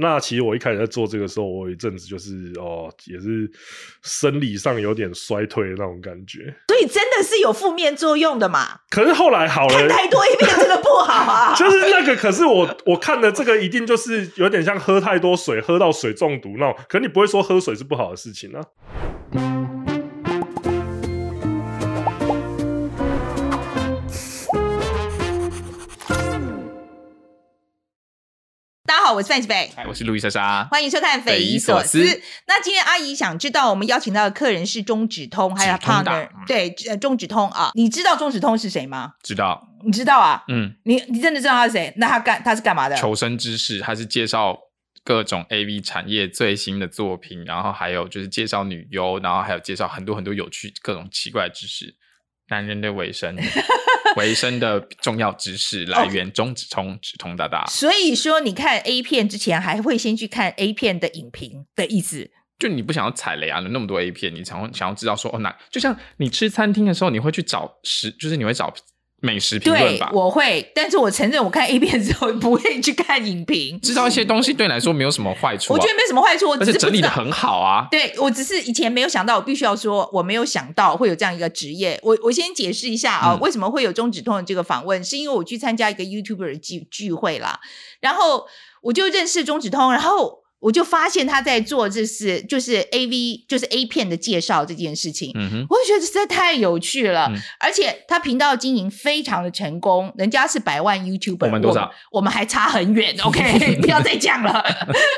那其实我一开始在做这个时候，我有一阵子就是哦，也是生理上有点衰退的那种感觉。所以真的是有负面作用的嘛？可是后来好了，看太多一遍真的不好啊。就是那个，可是我我看的这个一定就是有点像喝太多水，喝到水中毒那种。可是你不会说喝水是不好的事情啊。我是范琪斐，我是路易莎莎，欢迎收看《匪夷所思》。那今天阿姨想知道，我们邀请到的客人是中指通，还有 partner，对，呃，中指通啊，你知道中指通是谁吗？知道，你知道啊？嗯，你你真的知道他是谁？那他干他是干嘛的？求生知识，他是介绍各种 AV 产业最新的作品，然后还有就是介绍女优，然后还有介绍很多很多有趣各种奇怪的知识。男人的尾声，尾声的重要知识来源，中指通，指通大大。所以说，你看 A 片之前，还会先去看 A 片的影评的意思。就你不想要踩雷啊？有那么多 A 片，你想想要知道说哦，那就像你吃餐厅的时候，你会去找食，就是你会找。美食评论吧，我会，但是我承认，我看 A 片之后不会去看影评。知道一些东西对你来说没有什么坏处，啊，我觉得没什么坏处，我整理的很好啊。对，我只是以前没有想到，我必须要说，我没有想到会有这样一个职业。我我先解释一下啊，嗯，为什么会有中指通的这个访问，是因为我去参加一个 YouTuber 的聚聚会啦，然后我就认识中指通，然后。我就发现他在做这是就是 A V 就是 A 片的介绍这件事情，我就觉得实在太有趣了，嗯、而且他频道经营非常的成功，人家是百万 YouTuber，我们多少？我，我们还差很远，OK，不要再讲了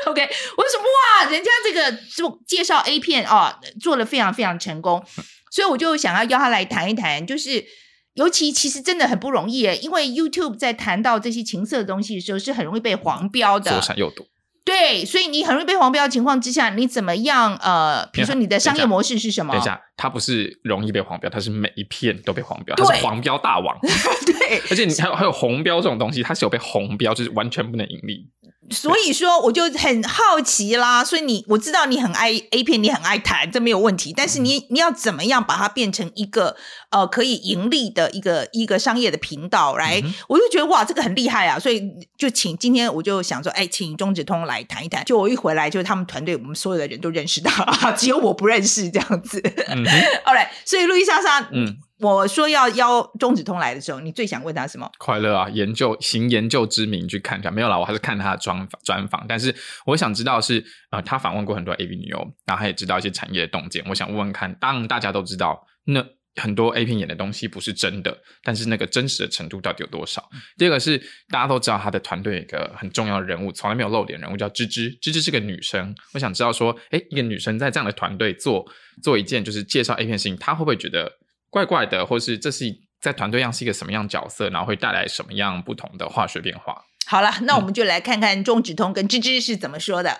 ，OK，我说哇，人家这个做介绍 A 片哦，做了非常非常成功，所以我就想要邀他来谈一谈，就是尤其其实真的很不容易，因为 YouTube 在谈到这些情色的东西的时候，是很容易被黄标的，左闪右躲。对，所以你很容易被黄标的情况之下，你怎么样？呃，比如说你的商业模式是什么？等一下，它不是容易被黄标，它是每一片都被黄标，它是黄标大王。对，而且你还有还有红标这种东西，它是有被红标，就是完全不能盈利。所以说，我就很好奇啦。所以你，我知道你很爱 A 片，你很爱谈，这没有问题。但是你，你要怎么样把它变成一个呃可以盈利的一个一个商业的频道来？嗯、我就觉得哇，这个很厉害啊！所以就请今天我就想说，哎，请中指通来谈一谈。就我一回来，就是他们团队，我们所有的人都认识到，只有我不认识这样子。嗯，All right，所以路易莎莎，嗯。我说要邀中指通来的时候，你最想问他什么？快乐啊，研究行研究之名去看一下，没有啦，我还是看他的专访专访。但是我想知道是，呃，他访问过很多 AV 女优，然后他也知道一些产业的洞见。我想问问看，当然大家都知道，那很多 A 片演的东西不是真的，但是那个真实的程度到底有多少？第二个是大家都知道他的团队有一个很重要的人物，从来没有露脸人物叫芝芝，芝芝是个女生。我想知道说，诶，一个女生在这样的团队做做一件就是介绍 A 片的事情，她会不会觉得？怪怪的，或是这是在团队上是一个什么样角色，然后会带来什么样不同的化学变化？好了，那我们就来看看中指通跟芝芝是怎么说的。嗯、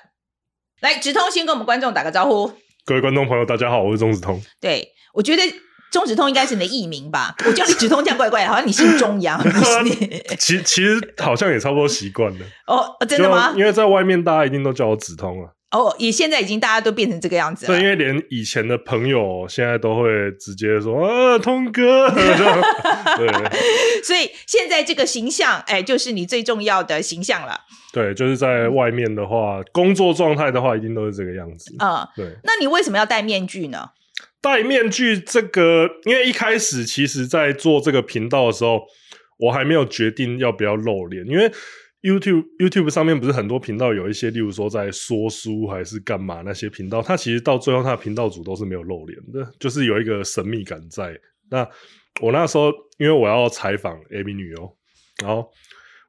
来，直通先跟我们观众打个招呼。各位观众朋友，大家好，我是中指通。对，我觉得中指通应该是你的艺名吧？我叫你指通这样怪怪的，好像你姓中一样。其其实好像也差不多习惯了。哦，真的吗？因为在外面大家一定都叫我指通啊。哦，也现在已经大家都变成这个样子了。对，因为连以前的朋友现在都会直接说啊，通哥。对，所以现在这个形象，哎，就是你最重要的形象了。对，就是在外面的话，工作状态的话，一定都是这个样子。嗯，对。那你为什么要戴面具呢？戴面具这个，因为一开始其实，在做这个频道的时候，我还没有决定要不要露脸，因为。YouTube YouTube 上面不是很多频道有一些，例如说在说书还是干嘛那些频道，它其实到最后，它的频道主都是没有露脸的，就是有一个神秘感在。那我那时候因为我要采访 AV 女优，然后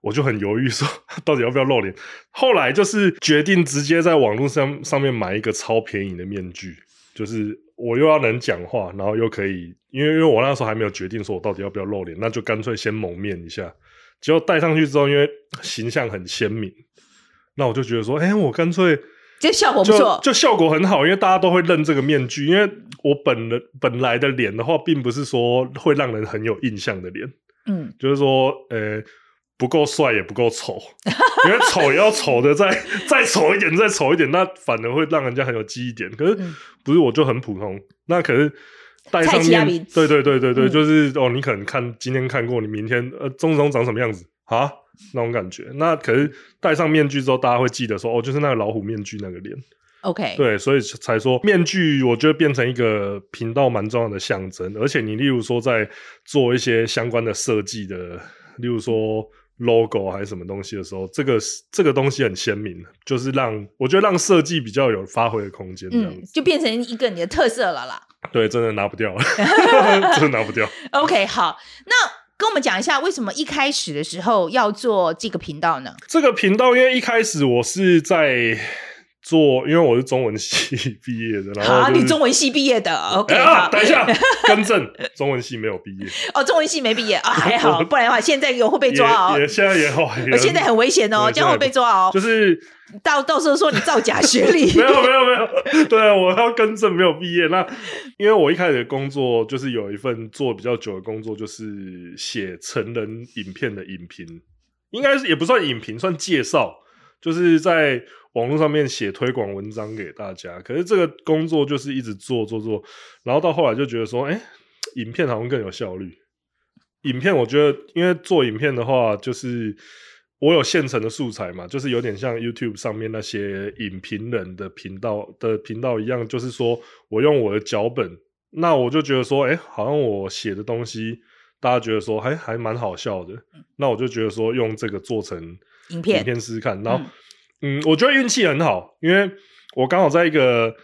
我就很犹豫说 到底要不要露脸。后来就是决定直接在网络上上面买一个超便宜的面具，就是我又要能讲话，然后又可以，因为因为我那时候还没有决定说我到底要不要露脸，那就干脆先蒙面一下。结果戴上去之后，因为形象很鲜明，那我就觉得说，哎、欸，我干脆这效果不错，就效果很好，因为大家都会认这个面具。因为我本人本来的脸的话，并不是说会让人很有印象的脸，嗯，就是说，呃、欸，不够帅也不够丑，因为丑也要丑的再 再丑一点，再丑一点，那反而会让人家很有记忆点。可是不是我就很普通，那可是。戴上面，对对对对对，嗯、就是哦，你可能看今天看过，你明天呃，中指通长什么样子啊？那种感觉。那可是戴上面具之后，大家会记得说，哦，就是那个老虎面具那个脸。OK，对，所以才说面具，我觉得变成一个频道蛮重要的象征。而且你例如说在做一些相关的设计的，例如说 logo 还是什么东西的时候，这个这个东西很鲜明，就是让我觉得让设计比较有发挥的空间，这样子、嗯、就变成一个你的特色了啦。对，真的拿不掉了，真的拿不掉。OK，好，那跟我们讲一下为什么一开始的时候要做这个频道呢？这个频道因为一开始我是在。做，因为我是中文系毕业的，然后、就是、好，你中文系毕业的，OK、欸啊。等一下，更正，中文系没有毕业。哦，中文系没毕业啊、哦，还好，不然的话，现在有会被抓哦。也，现在也好，我现在很危险哦，这样会被抓哦。就是到到时候说你造假学历，没有没有没有，对啊，我要更正，没有毕业。那因为我一开始的工作就是有一份做比较久的工作，就是写成人影片的影评，应该是也不算影评，算介绍，就是在。网络上面写推广文章给大家，可是这个工作就是一直做做做，然后到后来就觉得说，哎、欸，影片好像更有效率。影片我觉得，因为做影片的话，就是我有现成的素材嘛，就是有点像 YouTube 上面那些影评人的频道的频道一样，就是说我用我的脚本，那我就觉得说，哎、欸，好像我写的东西，大家觉得说，还还蛮好笑的，那我就觉得说，用这个做成影片，影片试试看，然后。嗯，我觉得运气很好，因为我刚好在一个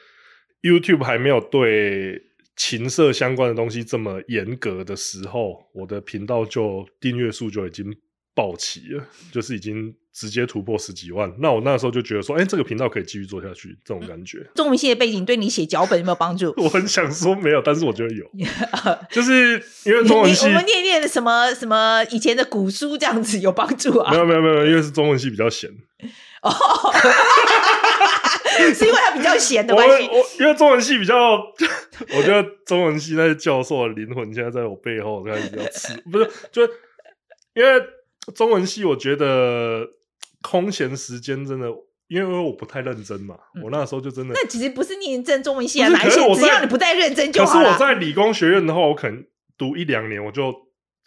YouTube 还没有对情色相关的东西这么严格的时候，我的频道就订阅数就已经爆起了，就是已经直接突破十几万。那我那时候就觉得说，哎、欸，这个频道可以继续做下去，这种感觉。中文系的背景对你写脚本有没有帮助？我很想说没有，但是我觉得有，就是因为中文系，我们念念什么什么以前的古书这样子有帮助啊？没有没有没有，因为是中文系比较闲。哦，是因为他比较闲的关系。我因为中文系比较，我觉得中文系那些教授的灵魂现在在我背后，开始比较吃。不是，就因为中文系，我觉得空闲时间真的，因为我不太认真嘛。嗯、我那时候就真的，那其实不是念真中文系啊，哪一些只要你不太认真就好。可是我在理工学院的话，我可能读一两年我就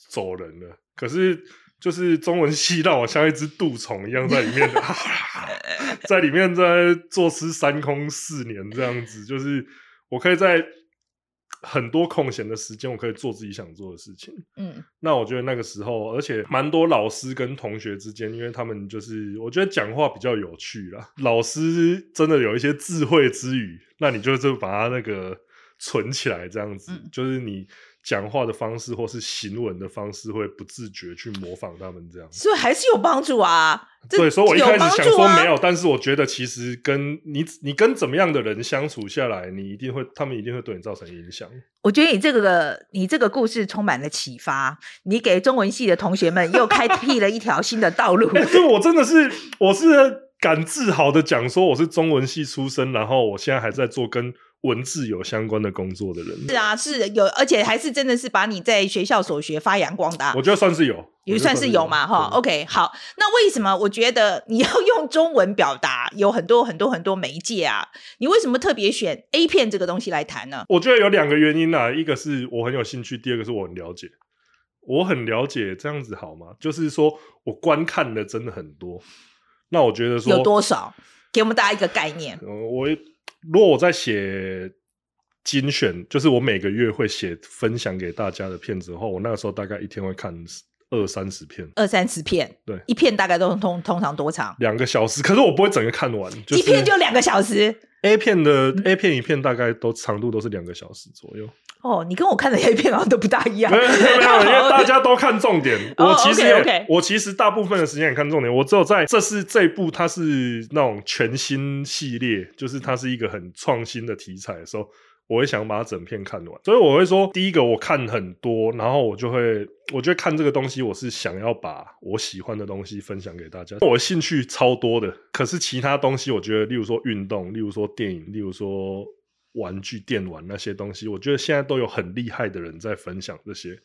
走人了。可是。就是中文系让我像一只蠹虫一样在里面，在里面在坐吃山空四年这样子，就是我可以在很多空闲的时间，我可以做自己想做的事情。嗯，那我觉得那个时候，而且蛮多老师跟同学之间，因为他们就是我觉得讲话比较有趣啦，老师真的有一些智慧之语，那你就是把它那个存起来这样子，嗯、就是你。讲话的方式或是行文的方式，会不自觉去模仿他们这样，所以还是有帮助啊。对，所以我一开始想说没有，但是我觉得其实跟你你跟怎么样的人相处下来，你一定会，他们一定会对你造成影响。我觉得你这个你这个故事充满了启发，你给中文系的同学们又开辟了一条新的道路。欸，所以我真的是，我是敢自豪的讲说，我是中文系出身，然后我现在还在做跟。文字有相关的工作的人是啊，是有，而且还是真的是把你在学校所学发扬光大。我觉得算是有，也算是有嘛，哈。OK，好，那为什么我觉得你要 用中文表达？有很多很多很多媒介啊，你为什么特别选 A 片这个东西来谈呢？我觉得有两个原因啊，一个是我很有兴趣，第二个是我很了解。我很了解这样子好吗？就是说我观看的真的很多，那我觉得说有多少？给我们大家一个概念。嗯，我。如果我在写精选，就是我每个月会写分享给大家的片子的话，我那个时候大概一天会看二三十片，二三十片，对，一片大概都通通常多长？两个小时，可是我不会整个看完，就是、一片就两个小时。A 片的 A 片一片大概都长度都是两个小时左右。哦，你跟我看的 A 片好像都不大一样。没有没有，因为大家都看重点。我其实、oh, okay, okay. 我其实大部分的时间也看重点。我只有在这是这一部，它是那种全新系列，就是它是一个很创新的题材的时候，我会想把它整片看完。所以我会说，第一个我看很多，然后我就会，我觉得看这个东西，我是想要把我喜欢的东西分享给大家。我兴趣超多的，可是其他东西，我觉得，例如说运动，例如说电影，例如说。玩具、电玩那些东西，我觉得现在都有很厉害的人在分享这些。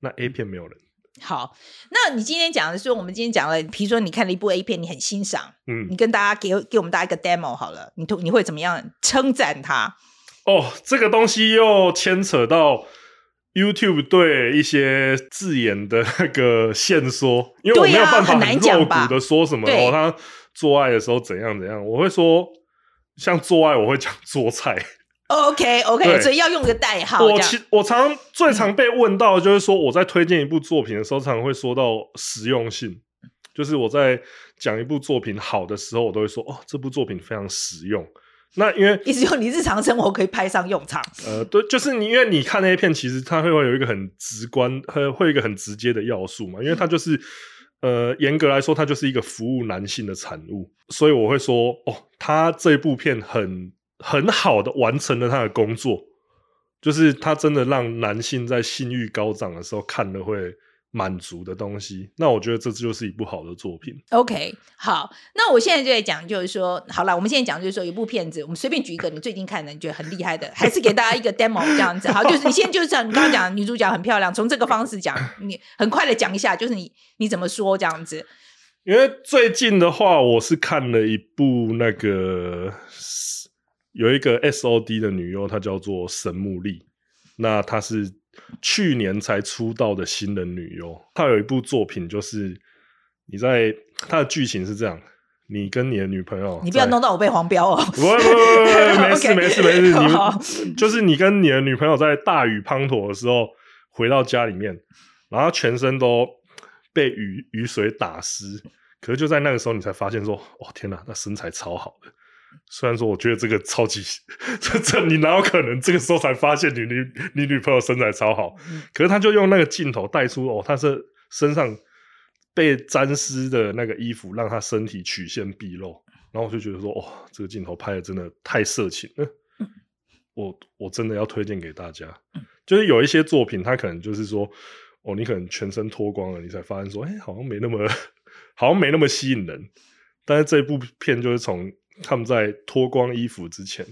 那 A 片没有人。好，那你今天讲的是，我们今天讲了，比如说你看了一部 A 片，你很欣赏，嗯，你跟大家给给我们大家一个 demo 好了，你你会怎么样称赞它？哦，这个东西又牵扯到 YouTube 对一些字眼的那个限缩，因为我没有办法很露骨的说什么哦，他做爱的时候怎样怎样，我会说像做爱，我会讲 做菜。OK OK，所以要用个代号。我其我常最常被问到的就是说，我在推荐一部作品的时候，常常会说到实用性，就是我在讲一部作品好的时候，我都会说哦，这部作品非常实用。那因为意思就是你日常生活可以派上用场。呃，对，就是你因为你看那些片，其实它会会有一个很直观，会会有一个很直接的要素嘛。因为它就是呃，严格来说，它就是一个服务男性的产物。所以我会说，哦，他这部片很很好的完成了他的工作，就是他真的让男性在性欲高涨的时候看了会。满足的东西，那我觉得这就是一部好的作品。OK，好，那我现在就在讲，就是说，好了，我们现在讲就是说，一部片子，我们随便举一个你最近看的，你觉得很厉害的，还是给大家一个 demo 这样子。好，就是你现在就是讲，你刚刚讲女主角很漂亮，从这个方式讲，你很快的讲一下，就是你你怎么说这样子？因为最近的话，我是看了一部那个有一个 SOD 的女优，她叫做神木丽，那她是。去年才出道的新人女优，她有一部作品，就是你在她的剧情是这样：你跟你的女朋友，你不要弄到我被黄标哦！不不没事 没事没事，你们 就是你跟你的女朋友在大雨滂沱的时候回到家里面，然后全身都被雨雨水打湿，可是就在那个时候，你才发现说：哦天哪，那身材超好的。虽然说，我觉得这个超级，这这你哪有可能这个时候才发现你女你女朋友身材超好？嗯、可是他就用那个镜头带出哦，他是身上被沾湿的那个衣服，让他身体曲线毕露。然后我就觉得说，哦，这个镜头拍的真的太色情了。嗯、我我真的要推荐给大家，嗯、就是有一些作品，他可能就是说，哦，你可能全身脱光了，你才发现说，哎，好像没那么，好像没那么吸引人。但是这部片就是从。他们在脱光衣服之前，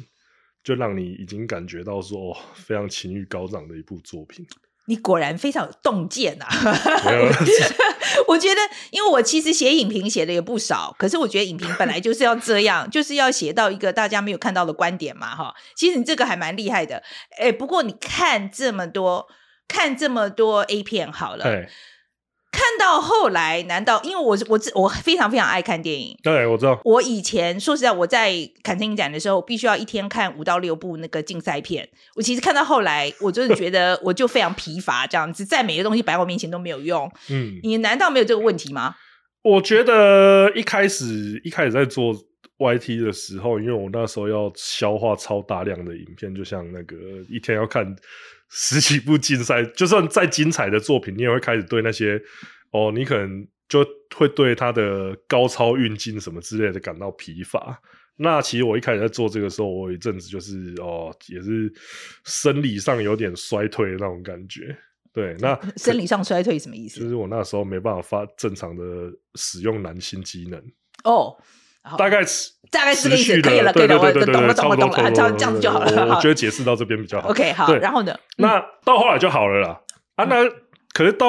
就让你已经感觉到说，哦，非常情欲高涨的一部作品。你果然非常有洞见啊！我觉得，因为我其实写影评写的也不少，可是我觉得影评本来就是要这样，就是要写到一个大家没有看到的观点嘛，哈。其实你这个还蛮厉害的，哎，不过你看这么多，看这么多 A 片好了。看到后来，难道因为我我我非常非常爱看电影？对，我知道。我以前说实在，我在坎城影展的时候，必须要一天看五到六部那个竞赛片。我其实看到后来，我就是觉得我就非常疲乏，这样子再美的东西摆我面前都没有用。嗯，你难道没有这个问题吗？我觉得一开始一开始在做 YT 的时候，因为我那时候要消化超大量的影片，就像那个一天要看。十几部竞赛，就算再精彩的作品，你也会开始对那些哦，你可能就会对他的高超运镜什么之类的感到疲乏。那其实我一开始在做这个时候，我有一阵子就是哦，也是生理上有点衰退的那种感觉。对，那生理上衰退什么意思？就是我那时候没办法发正常的使用男性机能哦。大概大概是个意思，可以了，可以了，我懂了，懂了，懂了，这样这样子就好了。我觉得解释到这边比较好。OK，好，然后呢？那到后来就好了啦。啊，那可是到。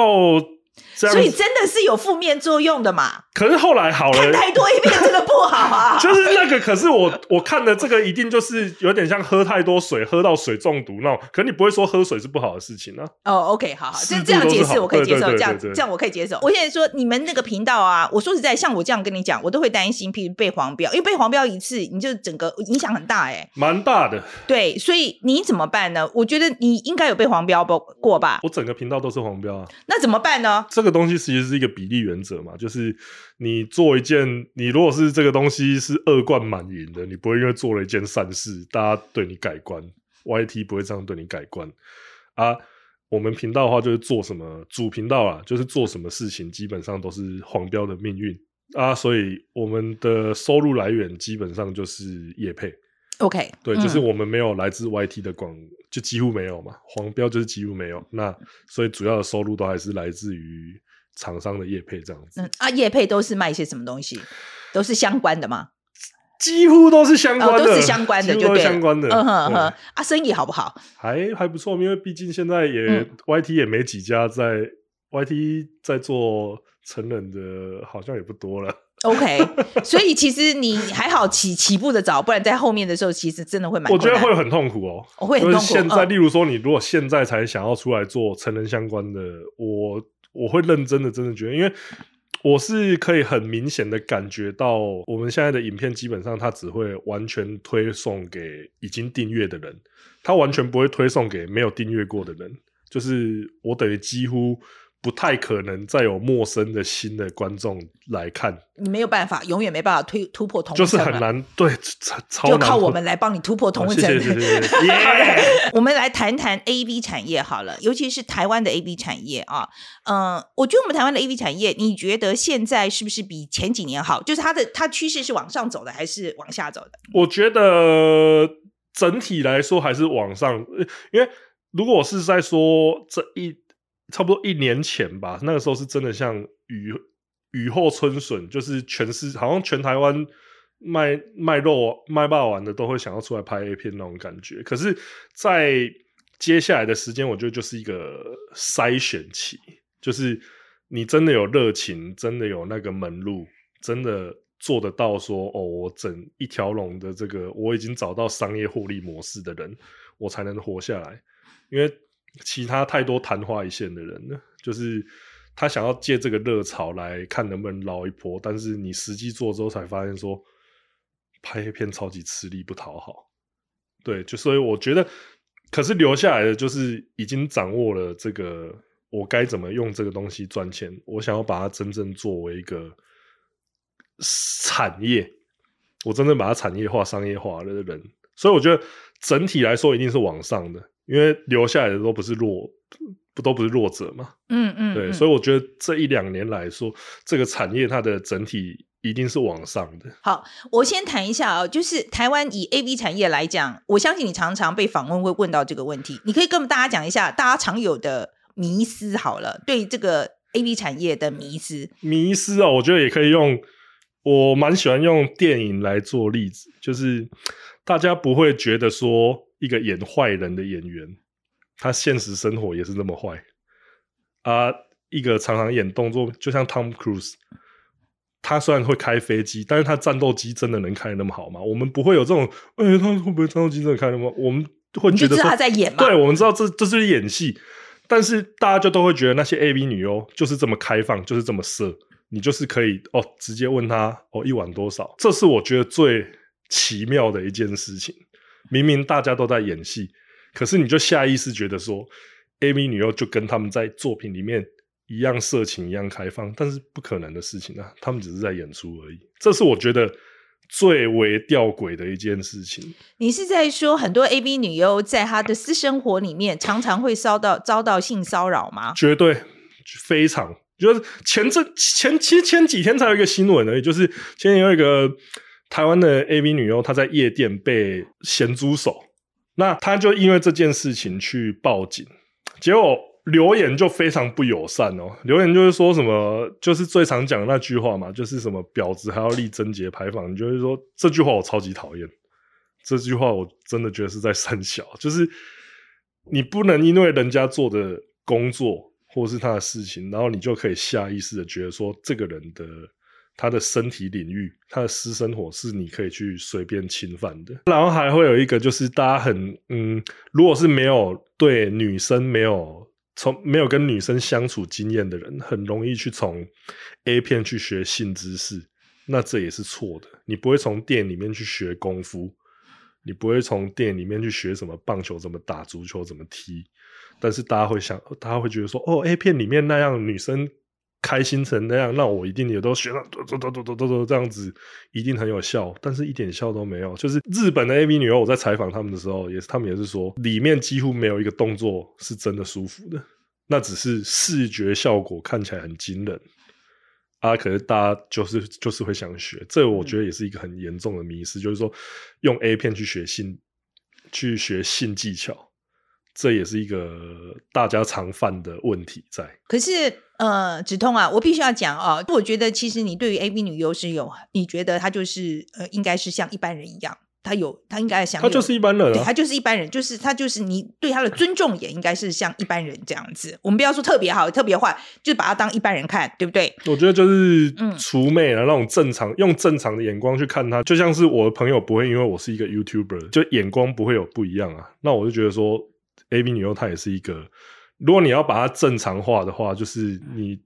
所以真的是有负面作用的嘛？可是后来好了，看太多一遍真的不好啊。就是那个，可是我我看的这个一定就是有点像喝太多水，喝到水中毒那种。可是你不会说喝水是不好的事情呢？哦，OK，好好，这这样解释我可以接受，这样这样我可以接受。我现在说你们那个频道啊，我说实在，像我这样跟你讲，我都会担心，譬如被黄标，因为被黄标一次，你就整个影响很大，哎，蛮大的。对，所以你怎么办呢？我觉得你应该有被黄标过吧？我整个频道都是黄标啊。那怎么办呢？这个东西其实是一个。比例原则嘛，就是你做一件，你如果是这个东西是恶贯满盈的，你不会因为做了一件善事，大家对你改观，YT 不会这样对你改观啊。我们频道的话，就是做什么主频道啊，就是做什么事情，基本上都是黄标的命运啊，所以我们的收入来源基本上就是业配。OK，对，就是我们没有来自 YT 的广，就几乎没有嘛，黄标就是几乎没有。那所以主要的收入都还是来自于。厂商的业配这样子，嗯啊，业配都是卖一些什么东西？都是相关的吗？几乎都是相关的，哦、都是相关的，就对，相关的。嗯哼哼，啊，生意好不好？还还不错，因为毕竟现在也、嗯、YT 也没几家在 YT 在做成人的，好像也不多了。OK，所以其实你还好起起步的早，不然在后面的时候，其实真的会蛮……我觉得会很痛苦哦，我会很痛苦。现在，嗯、例如说，你如果现在才想要出来做成人相关的，我我会认真的，真的觉得，因为我是可以很明显的感觉到，我们现在的影片基本上它只会完全推送给已经订阅的人，它完全不会推送给没有订阅过的人，就是我等于几乎。不太可能再有陌生的新的观众来看，你没有办法，永远没办法推突破同就是很难，对，就靠我们来帮你突破同温层。谢谢谢谢。Yeah! 我们来谈谈 AV 产业好了，尤其是台湾的 AV 产业啊，嗯、呃，我觉得我们台湾的 AV 产业，你觉得现在是不是比前几年好？就是它的它趋势是往上走的，还是往下走的？我觉得整体来说还是往上，因为如果是在说这一。差不多一年前吧，那个时候是真的像雨雨后春笋，就是全是好像全台湾卖卖肉卖霸王的都会想要出来拍 A 片那种感觉。可是，在接下来的时间，我觉得就是一个筛选期，就是你真的有热情，真的有那个门路，真的做得到说哦，我整一条龙的这个我已经找到商业获利模式的人，我才能活下来，因为。其他太多昙花一现的人呢，就是他想要借这个热潮来看能不能捞一波，但是你实际做之后才发现说，拍片超级吃力不讨好。对，就所以我觉得，可是留下来的就是已经掌握了这个我该怎么用这个东西赚钱，我想要把它真正作为一个产业，我真正把它产业化、商业化的人，所以我觉得整体来说一定是往上的。因为留下来的都不是弱，不都不是弱者嘛？嗯嗯，对，所以我觉得这一两年来说，这个产业它的整体一定是往上的。好，我先谈一下啊、哦，就是台湾以 AV 产业来讲，我相信你常常被访问会问到这个问题，你可以跟我们大家讲一下大家常有的迷思好了，对这个 AV 产业的迷思。迷思啊、哦，我觉得也可以用，我蛮喜欢用电影来做例子，就是大家不会觉得说。一个演坏人的演员，他现实生活也是那么坏啊！一个常常演动作，就像 Tom Cruise，他虽然会开飞机，但是他战斗机真的能开得那么好吗？我们不会有这种，哎、欸，他会不会战斗机真的开那么好？我们会觉得说他在演吗？对，我们知道这这是演戏，但是大家就都会觉得那些 AV 女优就是这么开放，就是这么色，你就是可以哦，直接问他哦，一晚多少？这是我觉得最奇妙的一件事情。明明大家都在演戏，可是你就下意识觉得说，AV 女优就跟他们在作品里面一样色情，一样开放，但是不可能的事情啊！他们只是在演出而已。这是我觉得最为吊诡的一件事情。你是在说很多 A B 女优在她的私生活里面常常会遭到遭到性骚扰吗？绝对，非常。就是前阵前其实前几天才有一个新闻而已，就是前天有一个。台湾的 AV 女优，她在夜店被咸猪手，那她就因为这件事情去报警，结果留言就非常不友善哦。留言就是说什么，就是最常讲的那句话嘛，就是什么婊子还要立贞节牌坊，你就是说这句话我超级讨厌，这句话我真的觉得是在三小，就是你不能因为人家做的工作或是他的事情，然后你就可以下意识的觉得说这个人的。他的身体领域，他的私生活是你可以去随便侵犯的。然后还会有一个，就是大家很嗯，如果是没有对女生没有从没有跟女生相处经验的人，很容易去从 A 片去学性知识，那这也是错的。你不会从店里面去学功夫，你不会从店里面去学什么棒球怎么打，足球怎么踢。但是大家会想，大家会觉得说，哦，A 片里面那样女生。开心成那样，那我一定也都学了，嘟嘟嘟嘟嘟嘟这样子，一定很有效。但是一点效都没有。就是日本的 AV 女优，我在采访他们的时候，也是他们也是说，里面几乎没有一个动作是真的舒服的，那只是视觉效果看起来很惊人啊。可是大家就是就是会想学，这我觉得也是一个很严重的迷思，就是说用 A 片去学性，去学性技巧。这也是一个大家常犯的问题在。可是，呃，止痛啊，我必须要讲哦，我觉得其实你对于 A B 女优是有，你觉得她就是呃，应该是像一般人一样，她有她应该想，她就是一般人、啊，对，他就是一般人，就是她就是你对她的尊重也应该是像一般人这样子。我们不要说特别好，特别坏，就把她当一般人看，对不对？我觉得就是除魅了那种正常，用正常的眼光去看她，就像是我的朋友不会因为我是一个 YouTuber，就眼光不会有不一样啊。那我就觉得说，A B 女优她也是一个，如果你要把它正常化的话，就是你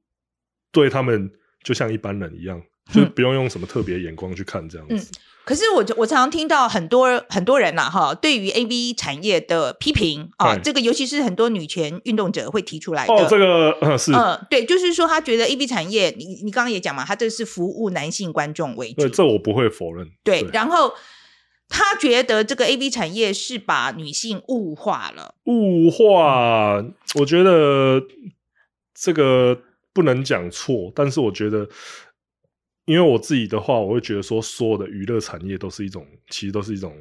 对他们就像一般人一样，就不用用什么特别眼光去看这样子。嗯可是我我常常听到很多很多人呐、啊、哈，对于 AV 产业的批评啊，这个尤其是很多女权运动者会提出来的。哦，这个嗯是嗯对，就是说他觉得 AV 产业，你你刚刚也讲嘛，他这是服务男性观众为主。对，这我不会否认。对，对然后他觉得这个 AV 产业是把女性物化了。物化，我觉得这个不能讲错，但是我觉得。因为我自己的话，我会觉得说，所有的娱乐产业都是一种，其实都是一种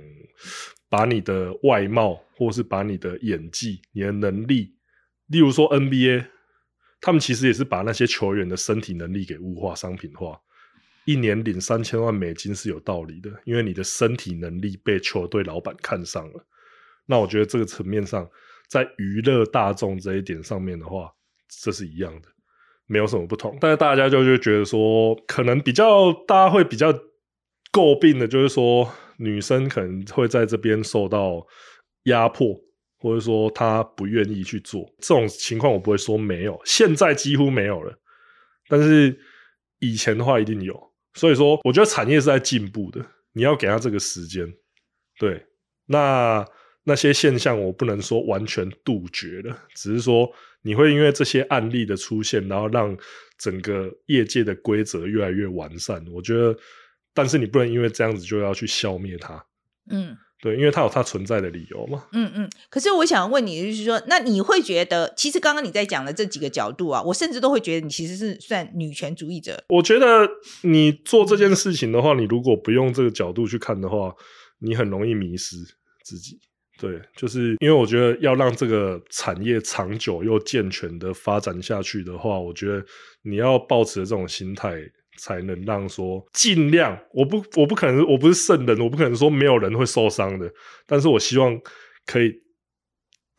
把你的外貌，或是把你的演技、你的能力，例如说 NBA，他们其实也是把那些球员的身体能力给物化、商品化。一年领三千万美金是有道理的，因为你的身体能力被球队老板看上了。那我觉得这个层面上，在娱乐大众这一点上面的话，这是一样的。没有什么不同，但是大家就就觉得说，可能比较大家会比较诟病的，就是说女生可能会在这边受到压迫，或者说她不愿意去做这种情况，我不会说没有，现在几乎没有了，但是以前的话一定有，所以说我觉得产业是在进步的，你要给他这个时间，对，那那些现象我不能说完全杜绝了，只是说。你会因为这些案例的出现，然后让整个业界的规则越来越完善。我觉得，但是你不能因为这样子就要去消灭它。嗯，对，因为它有它存在的理由嘛。嗯嗯。可是我想问你，就是说，那你会觉得，其实刚刚你在讲的这几个角度啊，我甚至都会觉得你其实是算女权主义者。我觉得你做这件事情的话，你如果不用这个角度去看的话，你很容易迷失自己。对，就是因为我觉得要让这个产业长久又健全的发展下去的话，我觉得你要抱持这种心态，才能让说尽量，我不，我不可能，我不是圣人，我不可能说没有人会受伤的，但是我希望可以。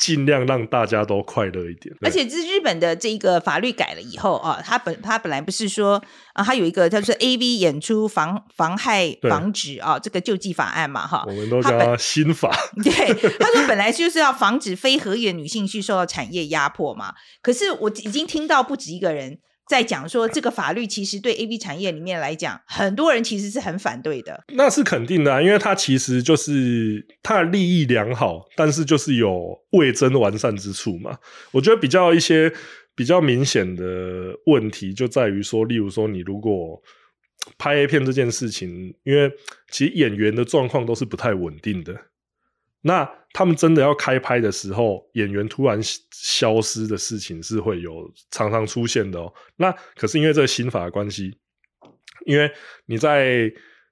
尽量让大家都快乐一点，而且这日本的这一个法律改了以后啊，他本他本来不是说啊，他有一个叫做 A V 演出防妨害防止啊这个救济法案嘛哈，我们都叫他新法。对，他说本来就是要防止非合约女性去受到产业压迫嘛，可是我已经听到不止一个人。在讲说这个法律其实对 A B 产业里面来讲，很多人其实是很反对的。那是肯定的，因为它其实就是它的利益良好，但是就是有未臻完善之处嘛。我觉得比较一些比较明显的问题就在于说，例如说你如果拍 A 片这件事情，因为其实演员的状况都是不太稳定的。那他们真的要开拍的时候，演员突然消失的事情是会有常常出现的哦。那可是因为这个新法的关系，因为你在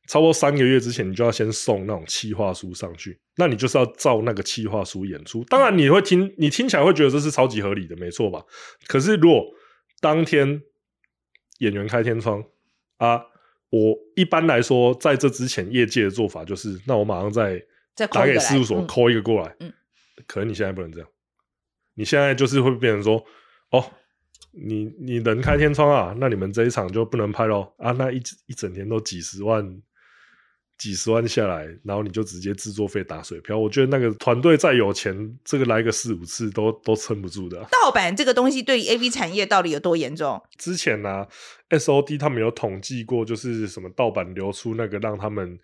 超过三个月之前，你就要先送那种企划书上去，那你就是要照那个企划书演出。当然你会听，你听起来会觉得这是超级合理的，没错吧？可是如果当天演员开天窗啊，我一般来说在这之前业界的做法就是，那我马上在。打给事务所，call 一个过来。嗯，可能你现在不能这样。你现在就是会变成说，哦，你你人开天窗啊，那你们这一场就不能拍咯啊。那一一整天都几十万、几十万下来，然后你就直接制作费打水漂。我觉得那个团队再有钱，这个来个四五次都都撑不住的啊。盗版这个东西对于 AV 产业到底有多严重？之前呢啊，SOD 他们有统计过，就是什么盗版流出那个让他们。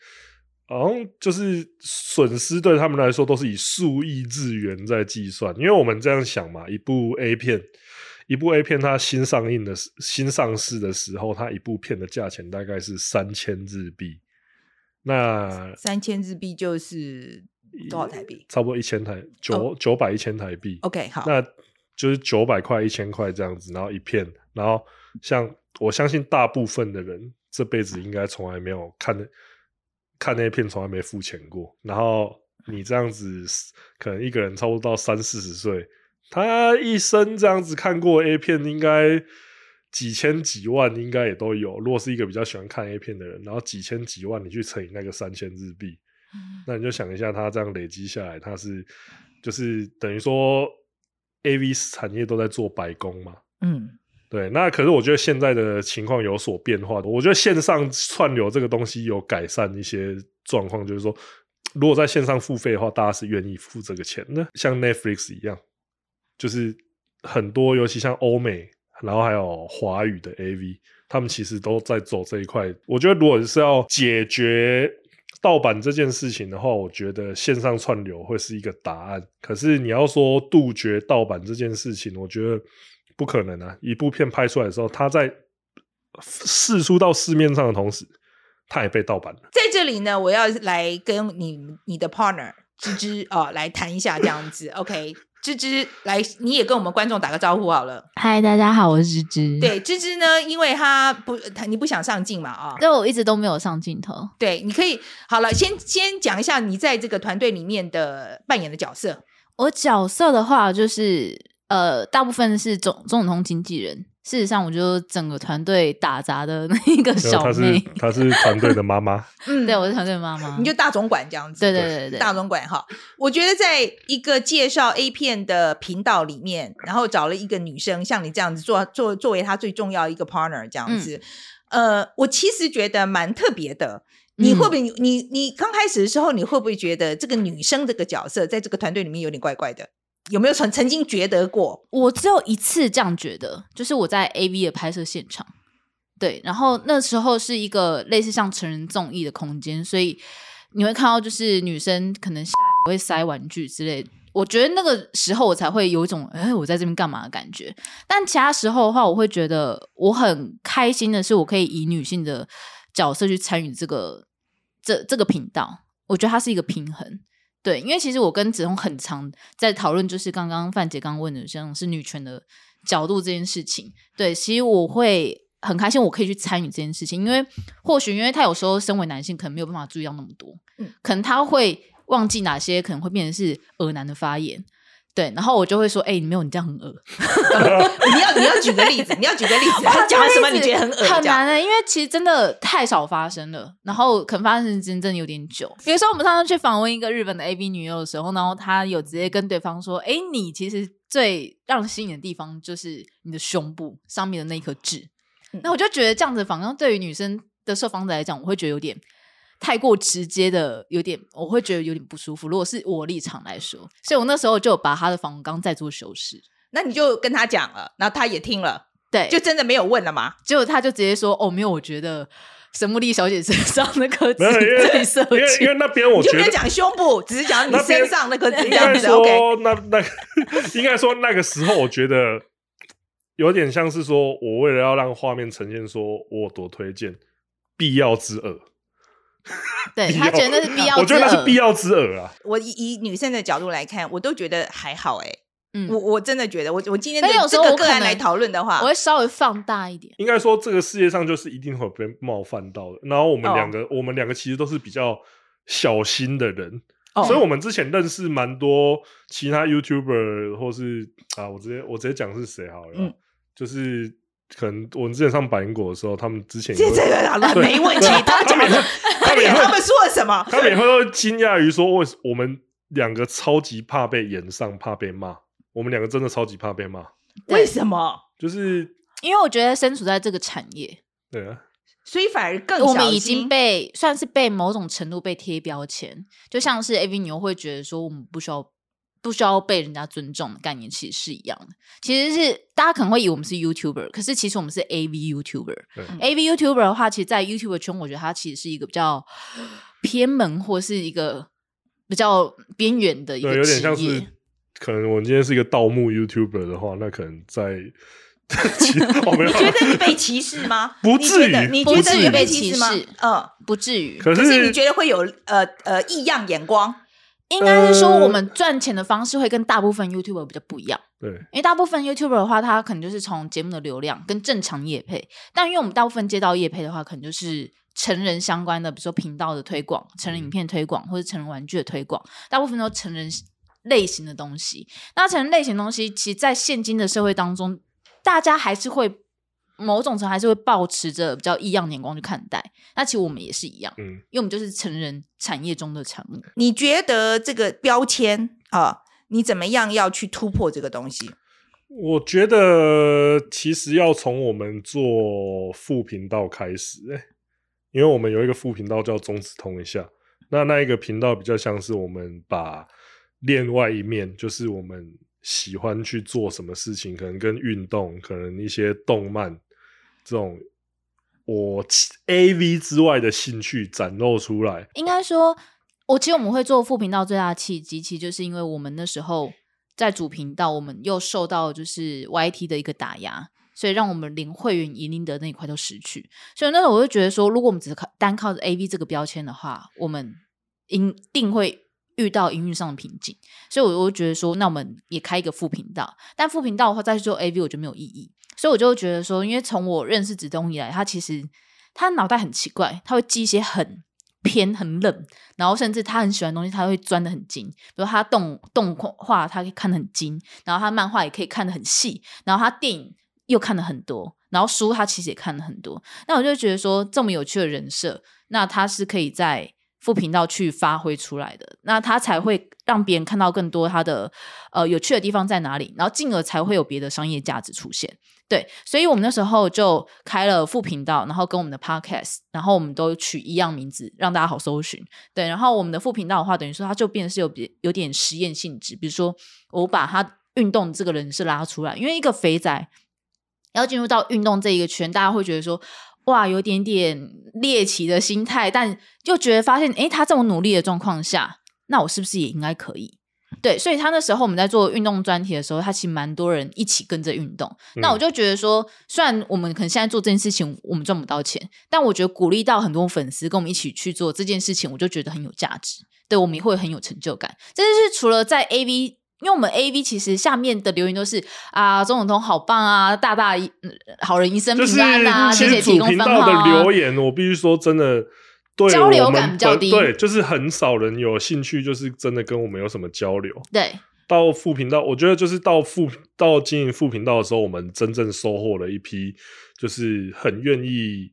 好像就是损失对他们来说都是以数亿日元在计算，因为我们这样想嘛，一部 A 片，一部 A 片它新上映的、新上市的时候，它一部片的价钱大概是三千日币。那三千日币就是多少台币？差不多一千台九九百一千台币。OK，好，那就是九百块、一千块这样子，然后一片，然后像我相信大部分的人这辈子应该从来没有看的。看那片从来没付钱过，然后你这样子，可能一个人差不多到三四十岁，他一生这样子看过 A 片，应该几千几万应该也都有。如果是一个比较喜欢看 A 片的人，然后几千几万你去乘以那个三千日币，那你就想一下，他这样累积下来，他是就是等于说 AV 产业都在做白工嘛？嗯，对。那可是我觉得现在的情况有所变化，我觉得线上串流这个东西有改善一些状况，就是说，如果在线上付费的话，大家是愿意付这个钱的，像 Netflix 一样，就是很多，尤其像欧美，然后还有华语的 AV。他们其实都在走这一块。我觉得，如果是要解决盗版这件事情的话，我觉得线上串流会是一个答案。可是你要说杜绝盗版这件事情，我觉得不可能啊！一部片拍出来的时候，它在释出到市面上的同时，它也被盗版了。在这里呢，我要来跟你你的 partner 芝芝啊、哦、来谈一下这样子。OK。芝芝，来，你也跟我们观众打个招呼好了。嗨，大家好，我是芝芝。对，芝芝呢，因为他不，他你不想上镜嘛，啊、哦，对，我一直都没有上镜头。对，你可以好了，先先讲一下你在这个团队里面的扮演的角色。我角色的话，就是呃，大部分是总总统经纪人。事实上，我就整个团队打杂的那一个小妹，她是团队的妈妈。嗯，对，我是团队妈妈。你就大总管这样子。对对对对，大总管哈。我觉得在一个介绍 A 片的频道里面，然后找了一个女生，像你这样子做做作为她最重要一个 partner 这样子。嗯、呃，我其实觉得蛮特别的。你会不会？嗯、你你刚开始的时候，你会不会觉得这个女生这个角色在这个团队里面有点怪怪的？有没有曾曾经觉得过？我只有一次这样觉得，就是我在 AV 的拍摄现场，对，然后那时候是一个类似像成人综艺的空间，所以你会看到就是女生可能会塞玩具之类。我觉得那个时候我才会有一种哎，我在这边干嘛的感觉。但其他时候的话，我会觉得我很开心的是，我可以以女性的角色去参与这个这这个频道。我觉得它是一个平衡。对，因为其实我跟子彤很常在讨论，就是刚刚范姐刚问的，像是女权的角度这件事情。对，其实我会很开心，我可以去参与这件事情，因为或许因为他有时候身为男性，可能没有办法注意到那么多，嗯，可能他会忘记哪些可能会变成是恶男的发言。对，然后我就会说：“哎、欸，你没有，你这样很恶。你要你要举个例子，你要举个例子，他讲什么你觉得很恶？很难的、欸，因为其实真的太少发生了，然后可能发生真的有点久。比如说，我们上次去访问一个日本的 A B 女优的时候，然后他有直接跟对方说：‘哎，你其实最让人吸引的地方就是你的胸部上面的那一颗痣。嗯’那我就觉得这样子，反正对于女生的受访者来讲，我会觉得有点。”太过直接的，有点我会觉得有点不舒服。如果是我立场来说，所以我那时候就把他的访纲再做修饰。那你就跟他讲了，然后他也听了，对，就真的没有问了吗？结果他就直接说：“哦，没有，我觉得神木丽小姐身上那颗痣最色情。”因为那边我觉得讲胸部，只是讲你身上那颗痣。应该说那那 应该说那个时候，我觉得有点像是说我为了要让画面呈现说我多推荐必要之恶。对他觉得那是必要，我觉得那是必要之耳啊。我以以女生的角度来看，我都觉得还好哎、欸。嗯，我我真的觉得，我我今天有这个个案来讨论的话，我会稍微放大一点。应该说，这个世界上就是一定会被冒犯到的。然后我们两个，哦、我们两个其实都是比较小心的人，哦、所以我们之前认识蛮多其他 YouTuber，或是啊，我直接我直接讲是谁好了，嗯、就是。可能我们之前上百灵果的时候，他们之前这这个好了，没问题。他讲的，他们他们说了什么？他们也会惊讶于说，为我们两个超级怕被演上，怕被骂。我们两个真的超级怕被骂。为什么？就是因为我觉得身处在这个产业，对啊，所以反而更我们已经被算是被某种程度被贴标签，就像是 AV 女优会觉得说，我们不需要。不需要被人家尊重的概念其实是一样的。其实是大家可能会以为我们是 YouTuber，可是其实我们是 AV YouTuber。AV YouTuber 的话，其实，在 YouTuber 圈，我觉得它其实是一个比较偏门或是一个比较边缘的一个职业。有点像是，可能我们今天是一个盗墓 YouTuber 的话，那可能在 你觉得你 被歧视吗？不至于，你觉得你被歧视吗？嗯，不至于。可是，可是你觉得会有呃呃异样眼光？应该是说，我们赚钱的方式会跟大部分 YouTuber 比较不一样。对，因为大部分 YouTuber 的话，他可能就是从节目的流量跟正常业配。但因为我们大部分接到业配的话，可能就是成人相关的，比如说频道的推广、成人影片推广或者成人玩具的推广，大部分都成人类型的东西。那成人类型的东西，其实，在现今的社会当中，大家还是会某种程度还是会保持着比较异样眼光去看待。那其实我们也是一样，嗯，因为我们就是成人产业中的产物。你觉得这个标签啊，你怎么样要去突破这个东西？我觉得其实要从我们做副频道开始，欸，因为我们有一个副频道叫中子通一下，那那一个频道比较像是我们把另外一面，就是我们喜欢去做什么事情，可能跟运动，可能一些动漫这种我 AV 之外的兴趣展露出来。应该说，我其实我们会做副频道最大的契机，其实就是因为我们那时候在主频道，我们又受到就是 YT 的一个打压，所以让我们连会员盈利的那一块都失去。所以那时候我就觉得说，如果我们只是靠单靠着 AV 这个标签的话，我们一定会。遇到营运上的瓶颈，所以我就觉得说，那我们也开一个副频道。但副频道的话，再去做 AV，我觉得没有意义。所以我就觉得说，因为从我认识子东以来，他其实他脑袋很奇怪，他会记一些很偏、很冷，然后甚至他很喜欢的东西，他会钻得很精。比如他动动画，他可以看得很精；然后他漫画也可以看得很细；然后他电影又看得很多；然后书他其实也看了很多。那我就觉得说，这么有趣的人设，那他是可以在。副频道去发挥出来的，那他才会让别人看到更多他的呃有趣的地方在哪里，然后进而才会有别的商业价值出现。对，所以我们那时候就开了副频道，然后跟我们的 podcast，然后我们都取一样名字，让大家好搜寻。对，然后我们的副频道的话，等于说它就变得是有别有点实验性质，比如说我把他运动这个人是拉出来，因为一个肥仔要进入到运动这一个圈，大家会觉得说。哇，有点点猎奇的心态，但就觉得发现，诶，他这么努力的状况下，那我是不是也应该可以？对，所以他那时候我们在做运动专题的时候，他其实蛮多人一起跟着运动。嗯、那我就觉得说，虽然我们可能现在做这件事情，我们赚不到钱，但我觉得鼓励到很多粉丝跟我们一起去做这件事情，我就觉得很有价值。对，我们也会很有成就感。这就是除了在 AV。因为我们 A V 其实下面的留言都是啊，钟永通好棒啊，大大一好人一生平安啊，谢谢提供分号的留言，我必须说真的，对交流感比较低，对，就是很少人有兴趣，就是真的跟我们有什么交流。对，到副频道，我觉得就是到副到经营副频道的时候，我们真正收获了一批，就是很愿意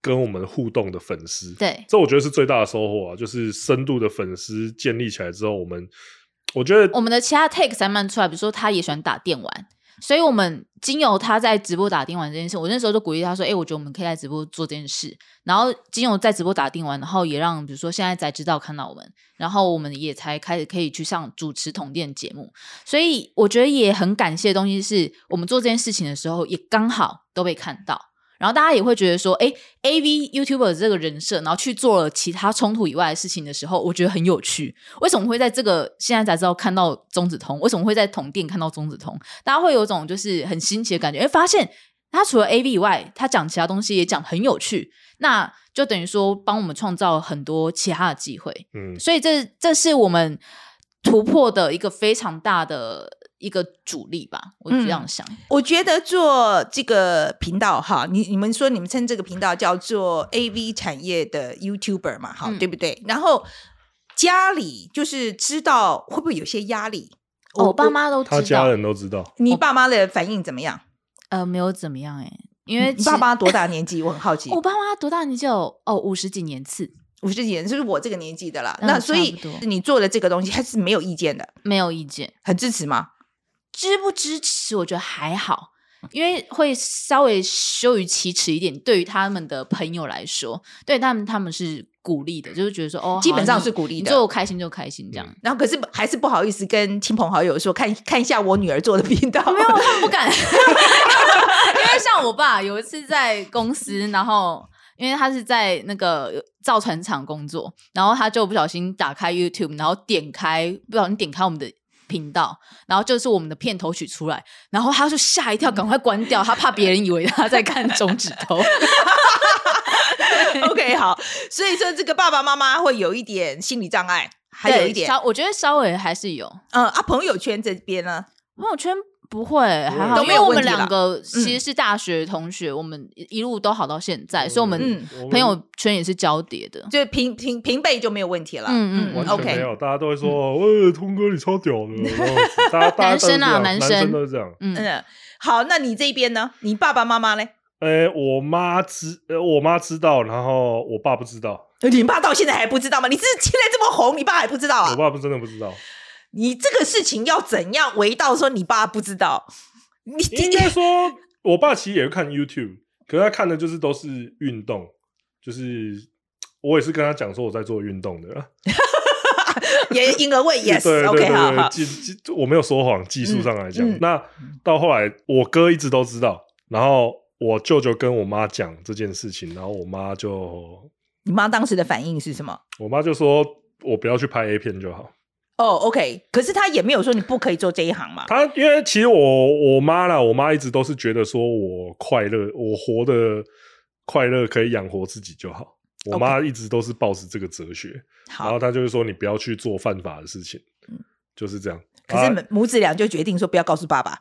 跟我们互动的粉丝。对，这我觉得是最大的收获啊，就是深度的粉丝建立起来之后，我们。我觉得我们的其他 take 才慢出来，比如说他也喜欢打电玩，所以我们经由他在直播打电玩这件事，我那时候就鼓励他说：“哎、我觉得我们可以在直播做这件事。”然后经由在直播打电玩，然后也让比如说现在才知道看到我们，然后我们也才开始可以去上主持统电节目。所以我觉得也很感谢的东西是我们做这件事情的时候，也刚好都被看到。然后大家也会觉得说，哎，AV YouTuber 这个人设，然后去做了其他冲突以外的事情的时候，我觉得很有趣。为什么会在这个现在才知道看到中子通？为什么会在同店看到中子通？大家会有种就是很新奇的感觉，哎，发现他除了 AV 以外，他讲其他东西也讲很有趣，那就等于说帮我们创造很多其他的机会。嗯，所以这这是我们突破的一个非常大的。一个主力吧，我这样想。嗯，我觉得做这个频道哈，你你们说你们称这个频道叫做 AV 产业的 YouTuber 嘛，哈，嗯，对不对？然后家里就是知道会不会有些压力？我爸妈都知道，他家人都知道。你爸妈的反应怎么样？呃，没有怎么样哎，因为你 爸妈多大年纪？我很好奇。我爸妈多大年纪？哦，五十几年次。五十几年，就是我这个年纪的啦。嗯，那所以你做的这个东西，还是没有意见的？没有意见，很支持吗？支不支持？我觉得还好，因为会稍微羞于启齿一点。对于他们的朋友来说，对他们他们是鼓励的，就是觉得说哦，基本上是鼓励的，你做开心就开心这样。然后可是还是不好意思跟亲朋好友说，看看一下我女儿做的频道，没有，他们不敢。因为像我爸有一次在公司，然后因为他是在那个造船厂工作，然后他就不小心打开 YouTube，然后点开不小心点开我们的。频道，然后就是我们的片头曲出来，然后他就吓一跳，赶快关掉，他怕别人以为他在看中指头。OK，好，所以说这个爸爸妈妈会有一点心理障碍，还有一点，我觉得稍微还是有。嗯啊，朋友圈这边呢，朋友圈。不会，还好，因为我们两个其实是大学同学，我们一路都好到现在，所以我们朋友圈也是交叠的，就平平平辈就没有问题了。嗯嗯，OK，没有，大家都会说，喂，通哥你超屌的，大家男生啊，男生都是这样。嗯，好，那你这边呢？你爸爸妈妈嘞？呃，我妈知，呃，我妈知道，然后我爸不知道。你爸到现在还不知道吗？你是现在这么红，你爸还不知道啊？我爸不真的不知道。你这个事情要怎样围到说你爸不知道？你应该说，我爸其实也会看 YouTube，可是他看的就是都是运动，就是我也是跟他讲说我在做运动的。也婴儿位，yes，OK，对对对对好好。技技，我没有说谎，技术上来讲，嗯嗯、那到后来我哥一直都知道，然后我舅舅跟我妈讲这件事情，然后我妈就，你妈当时的反应是什么？我妈就说我不要去拍 A 片就好。哦、oh，OK，可是他也没有说你不可以做这一行嘛。他因为其实我我妈啦，我妈一直都是觉得说我快乐，我活的快乐可以养活自己就好。我妈一直都是抱着这个哲学.然后她就是说你不要去做犯法的事情，就是这样。可是母子俩就决定说不要告诉爸爸，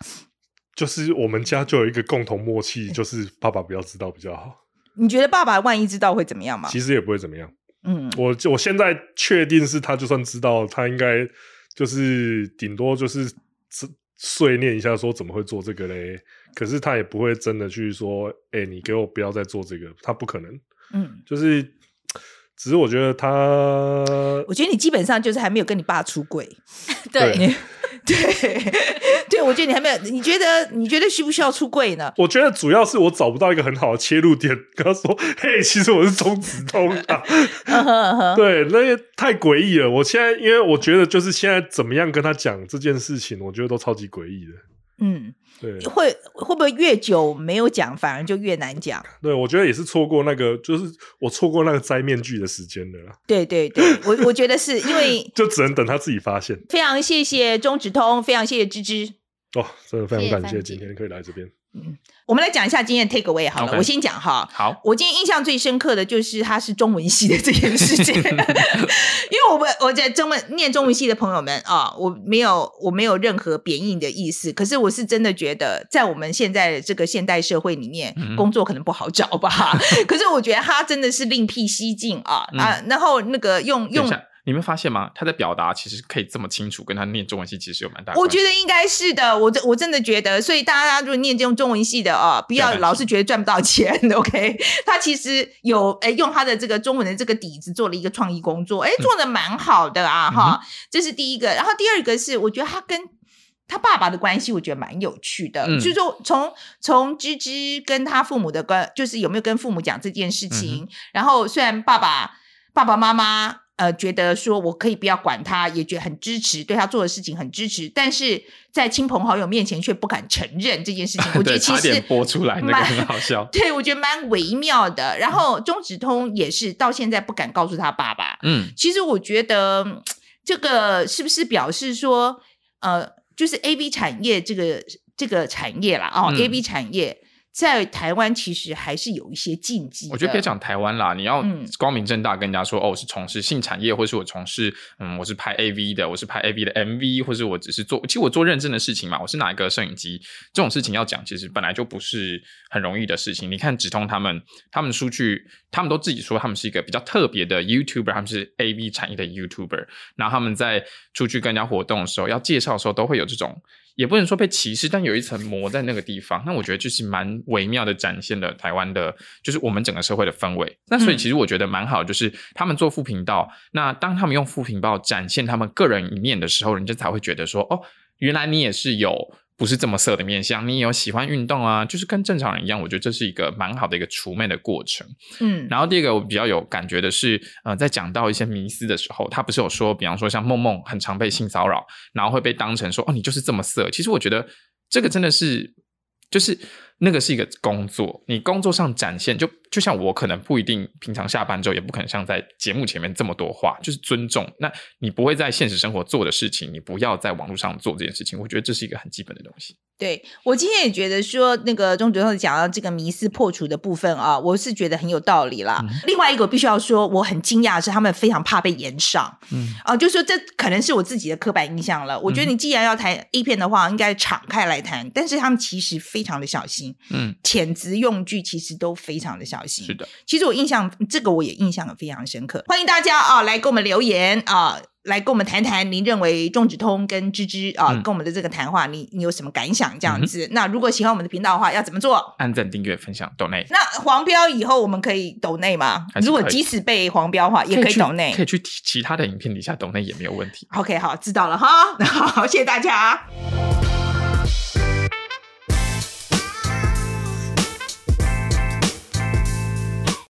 就是我们家就有一个共同默契，就是爸爸不要知道比较好。你觉得爸爸万一知道会怎么样吗？其实也不会怎么样。嗯，我我现在确定是他，就算知道，他应该就是顶多就是碎念一下，说怎么会做这个嘞？可是他也不会真的去说，哎、欸，你给我不要再做这个，他不可能。嗯，就是，只是我觉得他，我觉得你基本上就是还没有跟你爸出轨，对，对，对，我觉得你还没有，你觉得你觉得需不需要出柜呢？我觉得主要是我找不到一个很好的切入点，跟他说，嘿，其实我是中子通啊，对，那也太诡异了。我现在因为我觉得就是现在怎么样跟他讲这件事情，我觉得都超级诡异的，嗯。对，会会不会越久没有讲，反而就越难讲？对，我觉得也是错过那个，就是我错过那个摘面具的时间了。对对对，我我觉得是因为 就只能等他自己发现。非常谢谢中指通，非常谢谢芝芝。哦，真的非常感谢今天可以来这边。嗯，我们来讲一下今天的 take away 好了，okay. 我先讲哈。好，我今天印象最深刻的就是他是中文系的这件事情，因为我们我在中文念中文系的朋友们啊，我没有我没有任何贬义的意思，可是我是真的觉得在我们现在的这个现代社会里面，嗯、工作可能不好找吧。可是我觉得他真的是另辟蹊径啊、嗯、啊，然后那个用用。你们发现吗？他的表达其实可以这么清楚，跟他念中文系其实有蛮大的。我觉得应该是的，我我真的觉得，所以大家如果念这种中文系的啊、哦，不要老是觉得赚不到钱。OK，他其实有诶用他的这个中文的这个底子做了一个创意工作，诶做的蛮好的啊哈、嗯。这是第一个，然后第二个是，我觉得他跟他爸爸的关系，我觉得蛮有趣的。嗯、就是说，从从芝芝跟他父母的关，就是有没有跟父母讲这件事情。嗯、然后虽然爸爸爸爸妈妈。呃，觉得说我可以不要管他，也觉得很支持，对他做的事情很支持，但是在亲朋好友面前却不敢承认这件事情。我觉得其实播出来，那个很好笑。对，我觉得蛮微妙的。然后中指通也是到现在不敢告诉他爸爸。嗯，其实我觉得这个是不是表示说，呃，就是 A B 产业这个这个产业啦，哦、嗯、，A B 产业。在台湾其实还是有一些禁忌。我觉得别讲台湾啦，你要光明正大跟人家说，嗯、哦，我是从事性产业，或是我从事，嗯，我是拍 AV 的，我是拍 AV 的 MV，或是我只是做，其实我做认真的事情嘛，我是拿一个摄影机，这种事情要讲，其实本来就不是很容易的事情。你看直通他们，他们出去，他们都自己说他们是一个比较特别的 YouTuber，他们是 AV 产业的 YouTuber，然后他们在出去跟人家活动的时候，要介绍的时候，都会有这种。也不能说被歧视，但有一层膜在那个地方。那我觉得就是蛮微妙的展现了台湾的，就是我们整个社会的氛围。那所以其实我觉得蛮好，就是他们做副频道，那当他们用副频道展现他们个人一面的时候，人家才会觉得说，哦，原来你也是有。不是这么色的面相，你也有喜欢运动啊，就是跟正常人一样，我觉得这是一个蛮好的一个除魅的过程。嗯，然后第二个我比较有感觉的是，呃，在讲到一些迷思的时候，他不是有说，比方说像梦梦很常被性骚扰，然后会被当成说，哦，你就是这么色。其实我觉得这个真的是，就是。那个是一个工作，你工作上展现，就就像我可能不一定平常下班之后也不可能像在节目前面这么多话，就是尊重。那你不会在现实生活做的事情，你不要在网络上做这件事情。我觉得这是一个很基本的东西。对，我今天也觉得说，那个钟主任讲到这个迷思破除的部分啊，我是觉得很有道理啦。嗯、另外一个我必须要说，我很惊讶的是他们非常怕被延上。嗯啊，就说这可能是我自己的刻板印象了。我觉得你既然要谈 A 片的话，应该敞开来谈。但是他们其实非常的小心。嗯，遣词用句其实都非常的小心。是的，其实我印象这个我也印象非常深刻。欢迎大家啊来给我们留言啊。来跟我们谈谈，您认为中指通跟芝芝啊，嗯、跟我们的这个谈话，你你有什么感想？这样子，嗯、那如果喜欢我们的频道的话，要怎么做？按赞、订阅、分享、抖内。那黄标以后我们可以抖内吗？如果即使被黄标的话，也可以抖内，可以去其他的影片底下抖内也没有问题。OK，好，知道了哈。好，谢谢大家。